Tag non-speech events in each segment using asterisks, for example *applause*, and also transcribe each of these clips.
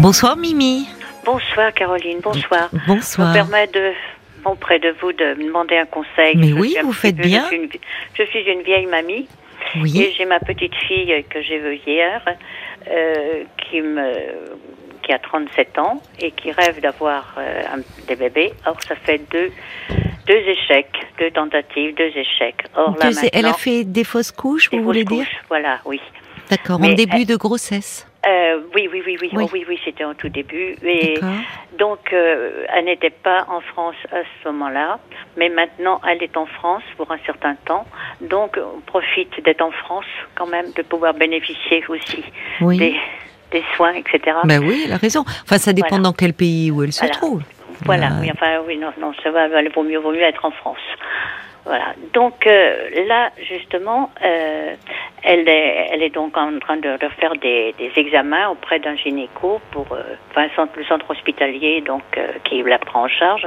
Bonsoir Mimi. Bonsoir Caroline, bonsoir. Bonsoir. Je me permets de, auprès de vous de me demander un conseil. Mais Je oui, vous faites peu- bien. Je suis, une, je suis une vieille mamie et Oui. j'ai ma petite fille que j'ai vue hier euh, qui me qui a 37 ans et qui rêve d'avoir euh, des bébés. Or, ça fait deux, deux échecs, deux tentatives, deux échecs. Or, là, Deux- elle a maintenant, fait des fausses couches, des vous voulez fausses dire couches. Voilà, oui. D'accord, en début elle- de grossesse. Euh, oui, oui, oui, oui, Oui. Oh, oui, oui, c'était en tout début. Et donc, euh, elle n'était pas en France à ce moment-là, mais maintenant, elle est en France pour un certain temps. Donc, on profite d'être en France quand même, de pouvoir bénéficier aussi Oui. des, des soins, etc. Ben oui, elle a raison. Enfin, ça dépend Voilà. dans quel pays où elle se Voilà. trouve. Voilà, Euh, oui, enfin, oui, non, non, ça va, il vaut mieux, vaut mieux être en France. Voilà. Donc euh, là, justement, euh, elle, est, elle est donc en train de, de faire des, des examens auprès d'un gynéco pour, euh, enfin, le centre, le centre hospitalier, donc euh, qui la prend en charge.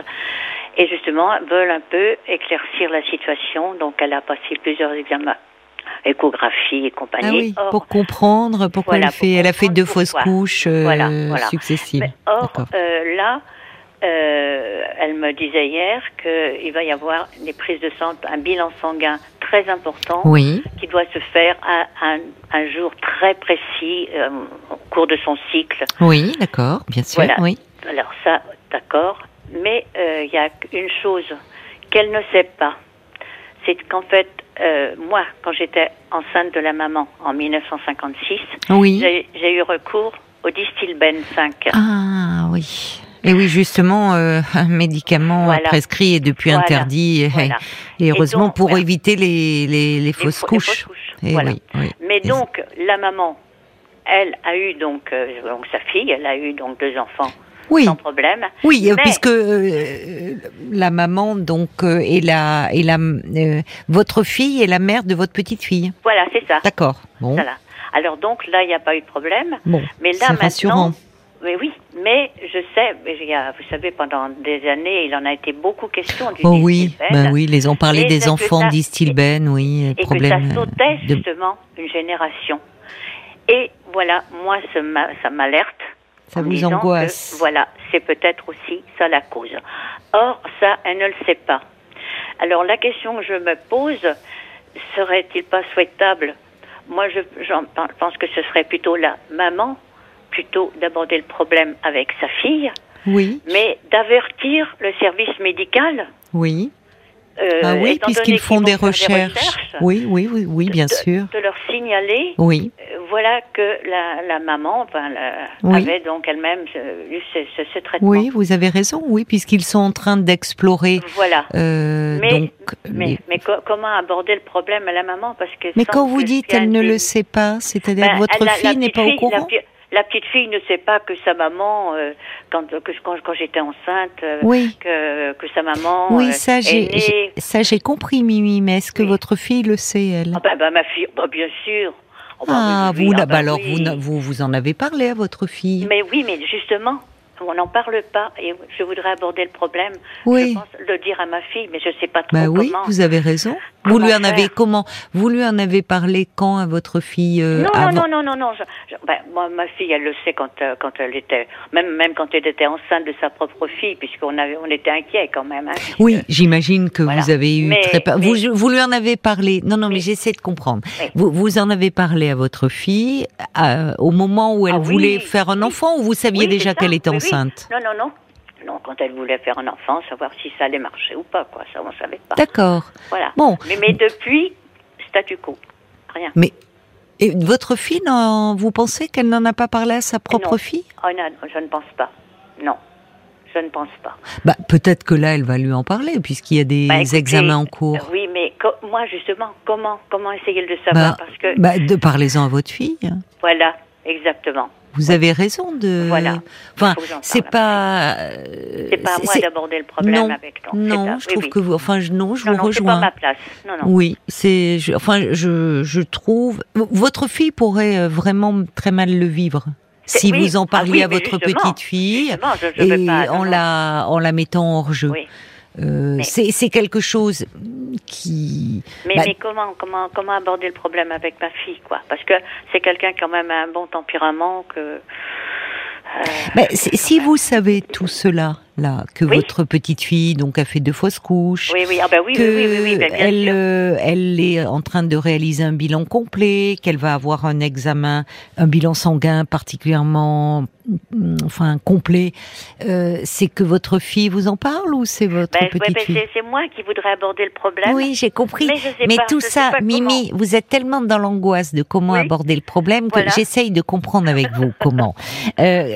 Et justement, veulent un peu éclaircir la situation. Donc, elle a passé plusieurs examens, échographie et Ah compagnie. oui, Or, pour comprendre pourquoi Voilà, elle fait, elle a fait deux fausses couches euh, Voilà, voilà. successives. Mais or, euh, là, euh, elle me disait hier qu'il va y avoir des prises de sang, un bilan sanguin très important Oui, qui doit se faire à un, un jour très précis euh, au cours de son cycle. oui, d'accord, bien sûr, Voilà. oui. Alors ça, d'accord, mais euh, il y a une chose qu'elle ne sait pas, c'est qu'en fait, moi, quand j'étais enceinte de la maman en 1956, Oui. j'ai j'ai eu recours au Distilben 5. Ah oui. Et oui, justement, euh, *laughs* un médicament Voilà. prescrit et depuis Voilà. interdit. et- Voilà. Et heureusement donc, pour éviter les, les, les fausses les couches. fausses couches. Voilà. oui, oui. Mais Et- donc, la maman, elle a eu donc, euh, donc sa fille, elle a eu donc deux enfants oui, sans problème. oui, euh, Mais- puisque euh, la maman donc euh, est la est la euh, votre fille est la mère de votre petite fille. Voilà, c'est ça. D'accord. Bon, Voilà. Alors donc là, il n'y a pas eu de problème. bon, Mais là c'est maintenant, rassurant. Mais oui, mais je sais, mais il y a- vous savez, pendant des années, il en a été beaucoup question du Oh oui, Distilben. bah oui, les ont parlé Et des que enfants d'Istilben, oui, et que problème ça sautait de justement une génération. Et voilà, moi, ça m'a- ça m'alerte. Ça vous angoisse. que, Voilà, c'est peut-être aussi ça la cause. Or, ça, elle ne le sait pas. Alors, la question que je me pose, serait-il pas souhaitable? Moi, je pense que ce serait plutôt la maman, plutôt d'aborder le problème avec sa fille, Oui, mais d'avertir le service médical. oui. euh, ah oui, puisqu'ils font des recherches. Oui, oui, oui, oui, bien de, sûr. de leur signaler Oui, euh, voilà que la, la maman la- Oui. avait donc elle-même eu ce, ce- ce traitement. oui, vous avez raison. Oui, puisqu'ils sont en train d'explorer. Voilà. euh, Mais- donc, Mais, les- mais co- comment aborder le problème à la maman? Parce que mais quand vous dites elle ne le sait pas, c'est-à-dire Ben, que votre la fille n'est pas au courant? La, petite fille ne sait pas que sa maman, euh, quand, que, quand, quand j'étais enceinte, euh, Oui. que, que sa maman Oui, euh, ça est j'ai née. j'ai- ça j'ai compris, Mimi. Mais est-ce que Oui. votre fille le sait elle? Ah ben, ben, ma fille, bah, bien sûr. Oh, Ah, oui, oui, vous, oui, là, ah, alors oui. vous, vous vous en avez parlé à votre fille? Mais oui, mais justement, on n'en parle pas et je voudrais aborder le problème. Oui. Je pense le dire à ma fille, mais je sais pas trop Bah oui, comment. vous avez raison. Vous Comment lui en avez comment Vous lui en avez parlé quand à votre fille euh, Non, avant non, non, non, non, non. je- je- ben, moi, ma fille, elle le sait quand, euh, quand elle était, même, même quand elle était enceinte de sa propre fille, puisqu'on avait, on était inquiets quand même. Hein, puisque- Oui, j'imagine que Voilà. vous avez eu Mais- très mais- Vous, vous lui en avez parlé. Non, non, mais j'essaie de comprendre. Vous, vous en avez parlé à votre fille euh, au moment où elle Ah oui, voulait faire un oui. enfant ou vous saviez Oui, déjà qu'elle était enceinte? Non, non, non. Non, quand elle voulait faire un enfant, savoir si ça allait marcher ou pas, quoi. Ça, on savait pas. D'accord. Voilà. Bon. Mais, mais depuis, statu quo. Rien. Mais et votre fille, non, vous pensez qu'elle n'en a pas parlé à sa propre Non. fille? Oh non, je ne pense pas. Non. Je ne pense pas. Bah peut-être que là, elle va lui en parler puisqu'il y a des Bah, écoutez, examens en cours. euh, oui, mais moi, justement, comment, comment essayer de le savoir Bah, Parce que, bah, de parlez-en à votre fille. voilà, exactement. Vous avez raison de. Voilà. Enfin, c'est pas. euh, C'est pas à moi d'aborder le problème non, avec c'est Non, je oui, trouve oui. que vous. Enfin, je, non, je non, vous non, c'est pas rejoins. ma place. Non, non. Oui, c'est. je- Enfin, je, je trouve. Votre fille pourrait euh, vraiment très mal le vivre si oui. vous en Ah parliez oui, à votre petite fille je, et pas. en la en la mettant hors jeu. Oui. Euh, c'est c'est quelque chose qui. Mais, bah, mais comment, comment, comment aborder le problème avec ma fille, quoi? Parce que c'est quelqu'un quand même a un bon tempérament que. Si si vous savez tout cela, là, que Oui. votre petite fille donc a fait deux fausses couches, Oui, oui, ah bah oui, que oui, oui, oui, oui, ben, bien elle, sûr. euh, elle est en train de réaliser un bilan complet, qu'elle va avoir un examen, un bilan sanguin particulièrement, mm, enfin complet. Euh, c'est que votre fille vous en parle ou c'est votre Ben, petite ben, fille c'est- moi qui voudrais aborder le problème. Oui, j'ai compris. Mais je sais Mais pas, tout je ça, Mimi, vous êtes tellement dans l'angoisse de comment aborder le problème que Voilà. j'essaye de comprendre avec vous *laughs* comment. Euh,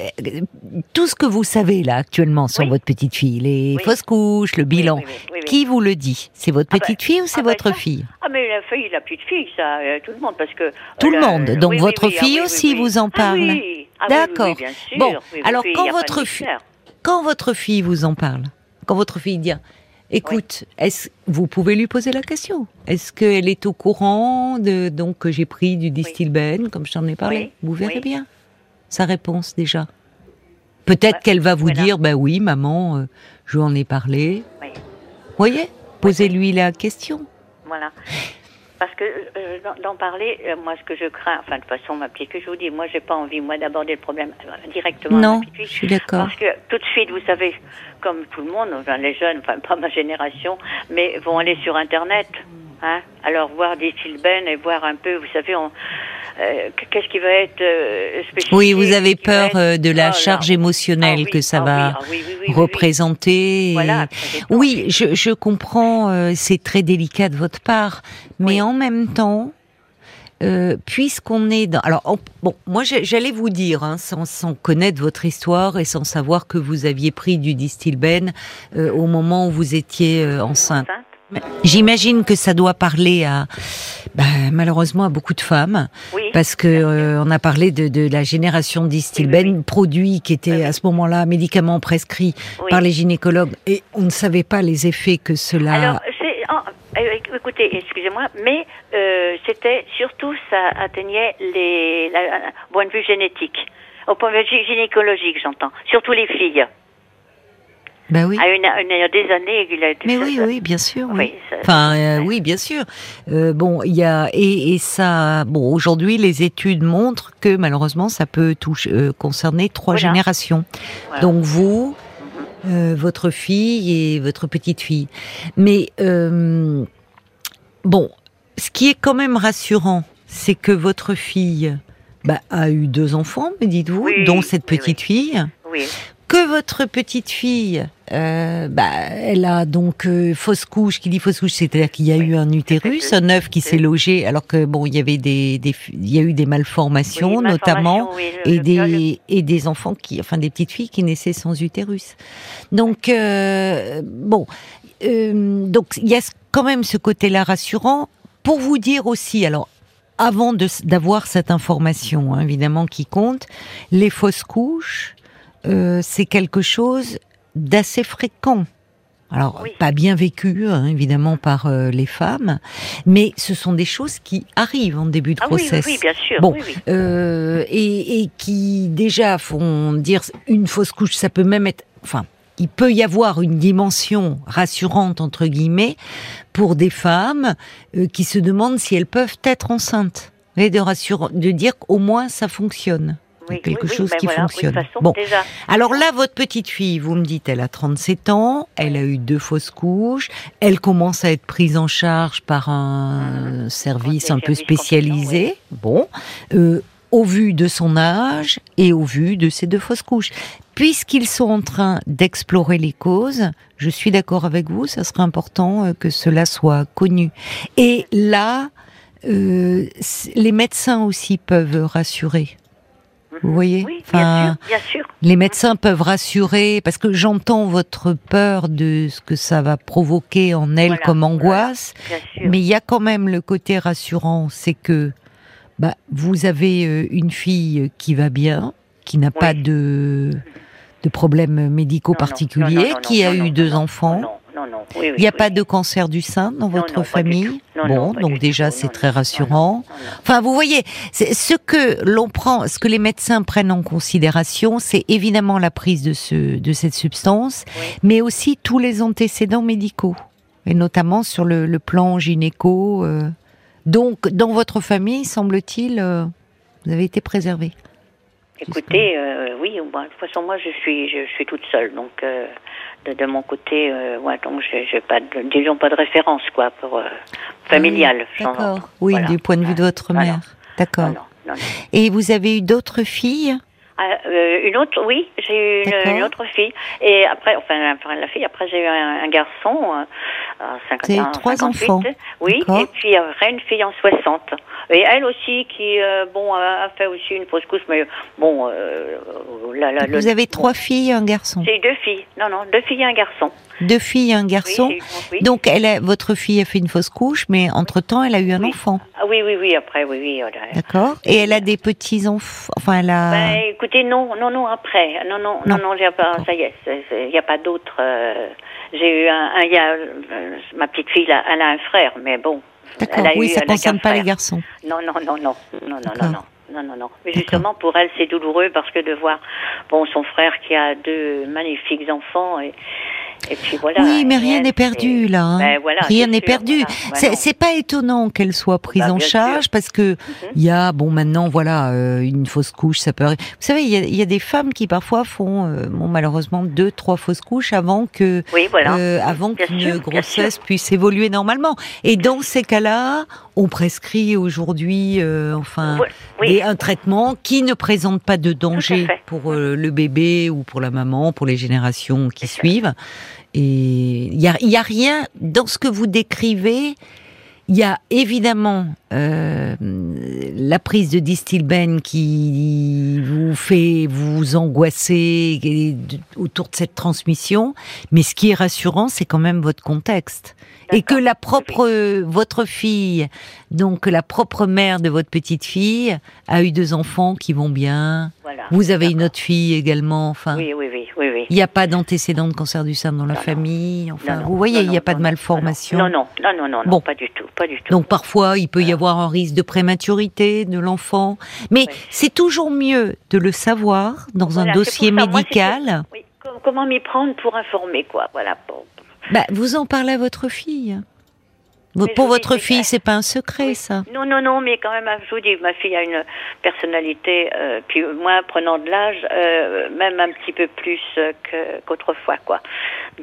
tout ce que vous savez là actuellement sur Oui. Votre petite fille, les Oui. fausses couches, le bilan, oui, oui, qui vous le dit C'est votre Ah ben, petite fille ou c'est ah ben votre fille Ah mais la fille, la petite fille, ça, euh, tout le monde, parce que... Tout le euh, monde. Donc votre ah fille aussi vous en parle. Ah D'accord. Bon, alors quand votre fille-. Quand votre fille vous en parle, quand votre fille dit, écoute, est-ce vous pouvez lui poser la question Est-ce qu'elle est au courant de donc que j'ai pris du distilbène comme je t'en ai parlé? Vous verrez bien sa réponse déjà. Peut-être Ouais, qu'elle va vous voilà. dire, bah oui, maman, euh, je lui en ai parlé. Oui. Voyez, posez-lui la question. Voilà. Parce que euh, d'en- d'en parler, euh, moi, ce que je crains, enfin, de toute façon, ma petite, que je vous dis, moi, j'ai pas envie, moi, d'aborder le problème euh, directement. à Non, ma je suis d'accord. Parce que tout de suite, vous savez, comme tout le monde, enfin, les jeunes, enfin, pas ma génération, mais vont aller sur Internet. Hein, alors, voir des Silben et voir un peu, vous savez, on, euh, qu'est-ce qui va être euh, Oui, vous avez peur être- euh, de Oh la là. charge émotionnelle Ah oui, que ça ah va oui, oui, représenter. Voilà. Oui, je, je comprends, euh, c'est très délicat de votre part, mais en même temps, euh, puisqu'on est dans... Alors, bon, moi j'allais vous dire, hein, sans, sans connaître votre histoire et sans savoir que vous aviez pris du distilbène euh, au moment où vous étiez euh, enceinte. Enceinte J'imagine que ça doit parler à, bah, malheureusement, à beaucoup de femmes, Oui. parce que euh, on a parlé de, de la génération distilbène, Oui, oui, produit qui était à ce moment-là médicament prescrit par les gynécologues, et on ne savait pas les effets que cela. Alors, euh, écoutez, excusez-moi, mais euh, c'était surtout, ça atteignait les, la- point de vue génétique, au point de vue gynécologique, j'entends, surtout les filles. Bah oui. À une, une- il y a des années, il a été Mais oui, oui, bien sûr. Oui. Oui, ça- Enfin, euh, oui, bien sûr. Euh, bon, il y a et, et ça. Bon, aujourd'hui, les études montrent que malheureusement, ça peut toucher, euh, concerner trois Voilà. générations. Voilà. Donc vous, Mhm. votre fille et votre petite fille. Mais bon, ce qui est quand même rassurant, c'est que votre fille bah, a eu deux enfants, me dites-vous, Oui, dont cette petite fille. Oui, Que votre petite fille, euh, bah, elle a donc euh, fausse couche. Qui dit fausse couche, c'est-à-dire qu'il y a Oui. eu un utérus, un œuf qui s'est logé, alors que bon, il y avait des, des il y a eu des malformations, Oui, notamment malformation, oui, le- et le- des et des enfants qui, enfin des petites filles qui naissaient sans utérus. Donc euh, bon, euh, donc il y a quand même ce côté-là rassurant pour vous dire aussi. Alors avant d'avoir cette information, hein, évidemment qui compte, les fausses couches, euh, c'est quelque chose d'assez fréquent. Alors, Oui. pas bien vécu, hein, évidemment, par euh, les femmes, mais ce sont des choses qui arrivent en début de Ah oui, oui, bien sûr. Bon, oui. Euh, et, et qui déjà font dire une fausse couche, ça peut même être, enfin, il peut y avoir une dimension rassurante entre guillemets pour des femmes euh, qui se demandent si elles peuvent être enceintes. Et de rassurer, de dire qu'au moins ça fonctionne. Oui, quelque oui, chose mais qui voilà, oui, de fonctionne. toute façon, Bon. déjà, Alors là, votre petite fille, vous me dites, elle a 37 ans, elle a eu deux fausses couches, elle commence à être prise en charge par un service Des un peu spécialisé. Bon, euh, au vu de son âge et au vu de ces deux fausses couches. Puisqu'ils sont en train d'explorer les causes, je suis d'accord avec vous, ça serait important euh, que cela soit connu. Et là, euh, les médecins aussi peuvent rassurer. Vous voyez oui, Enfin, bien sûr, bien sûr. les médecins peuvent rassurer, parce que j'entends votre peur de ce que ça va provoquer en elle Voilà, comme angoisse, mais il y a quand même le côté rassurant, c'est que bah, vous avez euh, une fille qui va bien, qui n'a pas de, de problèmes médicaux Non, particuliers, non, non, non, qui a eu deux enfants. Non, non, non. Oui, oui, Il n'y a oui. pas de cancer du sein dans Non, votre famille Bon, donc déjà c'est très rassurant. Enfin, vous voyez, ce que l'on prend, ce que les médecins prennent en considération, c'est évidemment la prise de ce, de cette substance, mais aussi tous les antécédents médicaux, et notamment sur le, le plan gynéco. euh. Donc, dans votre famille, semble-t-il, euh, vous avez été préservé. Écoutez, euh, oui, de toute façon, moi, je suis, je, suis toute seule, donc euh, de, de, mon côté, euh, ouais, donc j'ai pas, de, disons pas de référence, quoi, pour euh, familiale. Ah D'accord. Oui, voilà. du point de vue de votre mère. D'accord. Et vous avez eu d'autres filles? Ah, euh, une autre, oui, j'ai eu une, une, autre fille. Et après, enfin, la fille, après j'ai eu un, un garçon, euh, 50, trois 58, enfants. Oui, et puis après une fille en 60. Et elle aussi qui, euh, bon, a, fait aussi une fausse couche, mais bon, euh, la, la, Vous le, avez trois filles et un garçon J'ai deux filles, non, non, deux filles et un garçon. Deux filles et un garçon. Oui, oui. Donc, elle a, votre fille a fait une fausse couche, mais entre-temps, elle a eu un oui. enfant. Ah, oui, oui, oui, après, oui, oui. D'accord. Et elle a des petits-enfants, enfin, elle a... Ben, écoutez, non, non, non, après. Non, non, non, non, non pas, ça y est, il n'y a pas d'autre... Euh, j'ai eu un, il y a, euh, ma petite fille, là, elle a un frère, mais bon. D'accord, oui, eu, ça ne concerne pas frère. les garçons. Non, non, non, non, non, non, non, non. Non, non, non. Mais justement, pour elle, c'est douloureux parce que de voir bon, son frère qui a deux magnifiques enfants et, et puis voilà. Oui, mais rien n'est perdu là. Hein. Ben, voilà, rien n'est perdu. Voilà. C'est pas étonnant qu'elle soit prise bah, en charge sûr. parce que il mm -hmm. y a bon maintenant voilà euh, une fausse couche ça peut. Vous savez il y, y, a des femmes qui parfois font euh, bon malheureusement deux trois fausses couches avant que oui, voilà. euh, avant qu'une grossesse puisse évoluer normalement. Et dans ces cas-là, on prescrit aujourd'hui euh, enfin oui. des, un traitement qui ne présente pas de danger pour le bébé ou pour la maman, pour les générations qui suivent. Et il y a, y a rien dans ce que vous décrivez. Il y a évidemment euh, la prise de distilbène qui vous fait vous angoisser autour de cette transmission, mais ce qui est rassurant, c'est quand même votre contexte et que la propre oui. votre fille, donc la propre mère de votre petite fille, a eu deux enfants qui vont bien. Voilà, vous avez une autre fille également, enfin. Oui, oui, oui, oui, oui. Il n'y a pas d'antécédent de cancer du sein dans la non, famille, enfin, non, vous voyez, il n'y a pas de malformation. Non, non, non, non, non, bon. pas du tout, pas du tout. Donc parfois, il peut y avoir un risque de prématurité de l'enfant, mais oui. c'est toujours mieux de le savoir dans voilà, un dossier médical. Moi, oui, comment m'y prendre pour informer, quoi, voilà. Bon. Bah, vous en parlez à votre fille. Mais pour votre fille, c'est pas un secret, oui. ça? Non, non, non, mais quand même, je vous dis, ma fille a une personnalité, euh, puis moi, prenant de l'âge, euh, même un petit peu plus euh, qu'autrefois, quoi.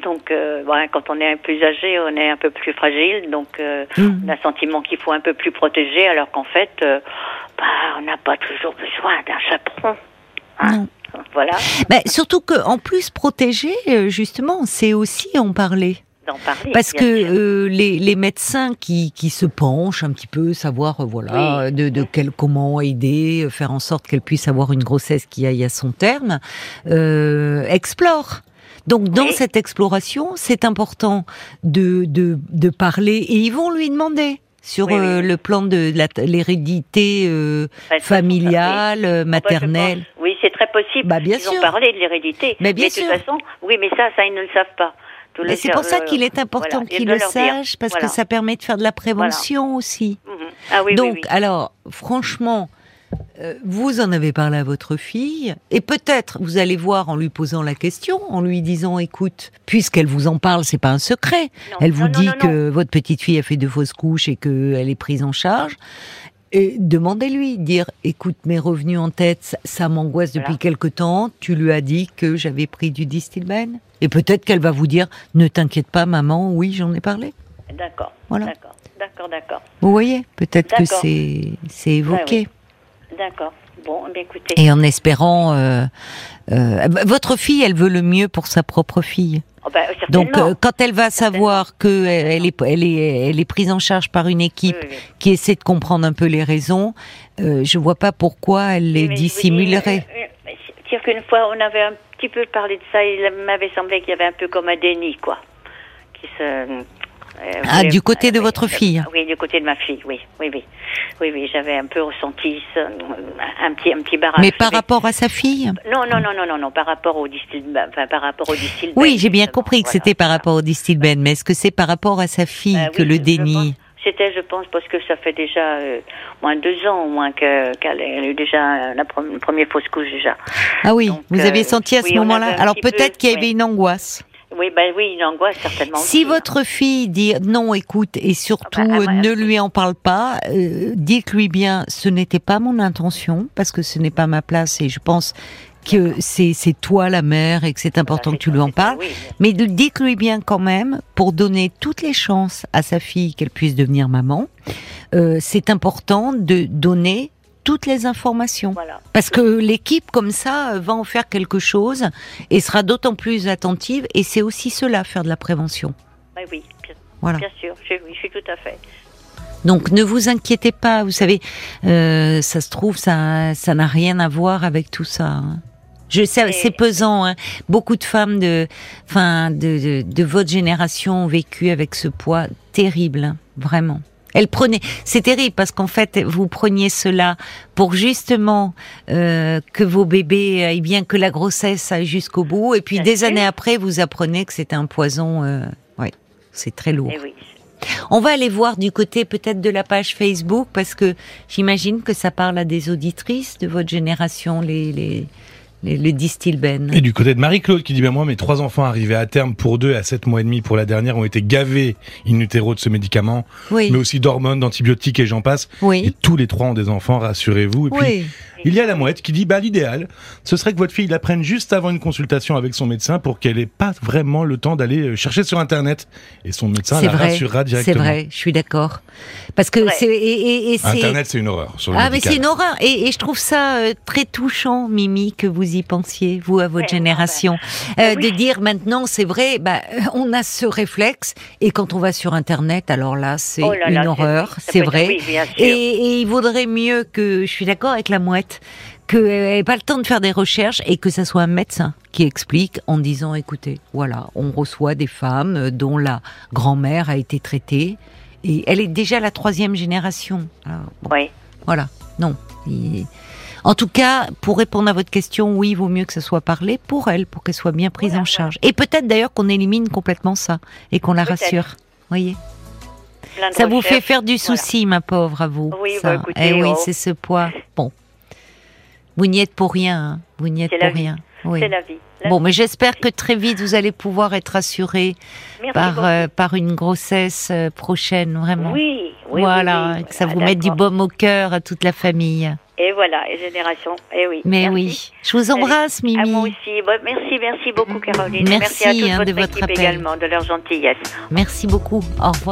Donc, euh, bon, quand on est plus âgé, on est un peu plus fragile, donc mmh. on a le sentiment qu'il faut un peu plus protéger, alors qu'en fait, euh, bah, on n'a pas toujours besoin d'un chaperon. Hein. Non. Voilà. Bah, surtout qu'en plus, protéger, euh, justement, c'est aussi en parler. Parler, Parce que euh, les, les, médecins qui, qui, se penchent un petit peu, savoir euh, voilà oui. de, de quel, comment aider, faire en sorte qu'elle puisse avoir une grossesse qui aille à son terme, euh, explorent. Donc dans oui. cette exploration, c'est important de, de, de parler et ils vont lui demander sur oui, euh, le plan de l'hérédité euh, familiale, euh, maternelle. oui, c'est très possible. Bah, bien ils sûr. ont parlé de l'hérédité. Mais bien mais sûr. de toute façon, oui, mais ça, ça ils ne le savent pas. C'est pour ça qu'il est important voilà, qu'ils le sachent, parce voilà. que ça permet de faire de la prévention voilà. aussi. Mmh. Ah, oui, Donc, oui, oui. alors, franchement, euh, vous en avez parlé à votre fille, et peut-être vous allez voir en lui posant la question, en lui disant, écoute, puisqu'elle vous en parle, c'est pas un secret. Non, elle vous non, dit non, que votre petite fille a fait deux fausses couches et qu'elle est prise en charge. Et demandez-lui, dire, écoute, mes revenus en tête, ça, m'angoisse depuis voilà. quelque temps. Tu lui as dit que j'avais pris du distilbène. Et peut-être qu'elle va vous dire, ne t'inquiète pas, maman, oui, j'en ai parlé. D'accord. Voilà. D'accord, d'accord, d'accord. Vous voyez, peut-être que c'est c'est évoqué. oui. D'accord. Bon, eh bien écoutez. Et en espérant, euh, euh, votre fille, elle veut le mieux pour sa propre fille. Oh ben, Donc, euh, quand elle va savoir que elle est, elle est, elle est prise en charge par une équipe oui, oui, oui. qui essaie de comprendre un peu les raisons, euh, je vois pas pourquoi elle les dissimulerait. C'est-à-dire euh, qu'une fois, on avait un petit peu parlé de ça, il m'avait semblé qu'il y avait un peu comme un déni, quoi, qui se euh, ah, du côté de votre fille Oui, du côté de ma fille, oui, oui, oui, oui, oui, j'avais un peu ressenti un petit, un petit barrage. Mais par rapport à sa fille Non, non, non, non, non, non, par rapport au distil, enfin, par rapport au. Oui, j'ai bien compris que c'était par rapport au distilben, mais est-ce que c'est par rapport à sa fille euh, que le déni C'était, je pense, parce que ça fait déjà euh, moins deux ans, au moins qu'elle qu a eu déjà la première fausse couche déjà. Ah oui, Donc, vous avez senti à ce oui, moment-là Alors peut-être qu'il y avait oui. une angoisse. Oui, ben oui, une angoisse certainement. Si aussi, hein. votre fille dit non, écoute, et surtout Ah bah, ah euh, ne lui en parle pas, euh, dites-lui bien, ce n'était pas mon intention, parce que ce n'est pas ma place, et je pense que c'est c'est toi la mère et que c'est important Voilà, que tu lui en parles. oui, Mais dites-lui bien quand même, pour donner toutes les chances à sa fille qu'elle puisse devenir maman, euh, c'est important de donner toutes les informations. Voilà. Parce que l'équipe, comme ça, euh, va en faire quelque chose et sera d'autant plus attentive. Et c'est aussi cela, faire de la prévention. Ben oui, bien, Voilà. bien sûr, je, oui, je suis tout à fait. Donc ne vous inquiétez pas, vous savez, euh, ça se trouve, ça, ça n'a rien à voir avec tout ça. hein. Je sais, Et- c'est pesant. Hein. Beaucoup de femmes de, enfin, de, de, de votre génération ont vécu avec ce poids terrible, hein, vraiment. Elles prenaient, c'est terrible parce qu'en fait, vous preniez cela pour justement euh, que vos bébés aillent bien, que la grossesse aille jusqu'au bout, et puis Bien des années après, vous apprenez que c'était un poison. Euh, ouais, c'est très lourd. Et oui. On va aller voir du côté peut-être de la page Facebook parce que j'imagine que ça parle à des auditrices de votre génération, les les les, les Distilben. Et du côté de Marie-Claude qui dit, ben moi, mes trois enfants arrivés à terme pour deux à sept mois et demi pour la dernière ont été gavés in utero de ce médicament, Oui, mais aussi d'hormones, d'antibiotiques et j'en passe. Et oui, tous les trois ont des enfants, rassurez-vous. Et puis, oui. il y a la mouette qui dit, bah, l'idéal, ce serait que votre fille la prenne juste avant une consultation avec son médecin pour qu'elle ait pas vraiment le temps d'aller euh, chercher sur Internet. Et son médecin C'est la vrai, rassurera c'est directement. vrai, je suis d'accord. Parce que Ouais. c'est et, et, et c'est Internet, c'est une horreur. Sur le ah mais c'est une horreur et, et je trouve ça euh, très touchant, Mimi, que vous y pensiez, vous à votre Ouais, génération, ben, Euh, oui. de dire maintenant c'est vrai, bah, euh, on a ce réflexe et quand on va sur Internet, alors là c'est Oh une horreur, c'est vrai. oui. Et, et il vaudrait mieux que, je suis d'accord avec la mouette, qu'elle n'ait pas le temps de faire des recherches et que ça soit un médecin qui explique en disant, écoutez, voilà, on reçoit des femmes euh, dont la grand-mère a été traitée et elle est déjà la troisième génération. Alors, bon, Oui. voilà, non. Il- En tout cas, pour répondre à votre question, oui, il vaut mieux que ça soit parlé pour elle, pour qu'elle soit bien prise en charge. Et peut-être d'ailleurs qu'on élimine complètement ça et qu'on la rassure. Voyez ça vous fait faire du Voilà. souci, ma pauvre, à vous. Oui, ça. bah, écoutez, eh oui, oh. c'est ce poids. Bon. Vous n'y êtes pour rien. hein. Vous n'y êtes pour rien. Oui. C'est la vie. La Bon, vie. mais j'espère que très vite vous allez pouvoir être assuré par, euh, par une grossesse euh, prochaine, vraiment. Oui, oui. voilà, oui, que ça vous Ah, mette du baume au cœur à toute la famille. Et voilà, et génération. Et oui. Mais Merci. oui, je vous embrasse, À moi Mimi. aussi. Bon, merci, merci beaucoup, Caroline. Merci, à toute hein, votre de votre équipe appel. également, de leur gentillesse. Merci beaucoup. Au revoir.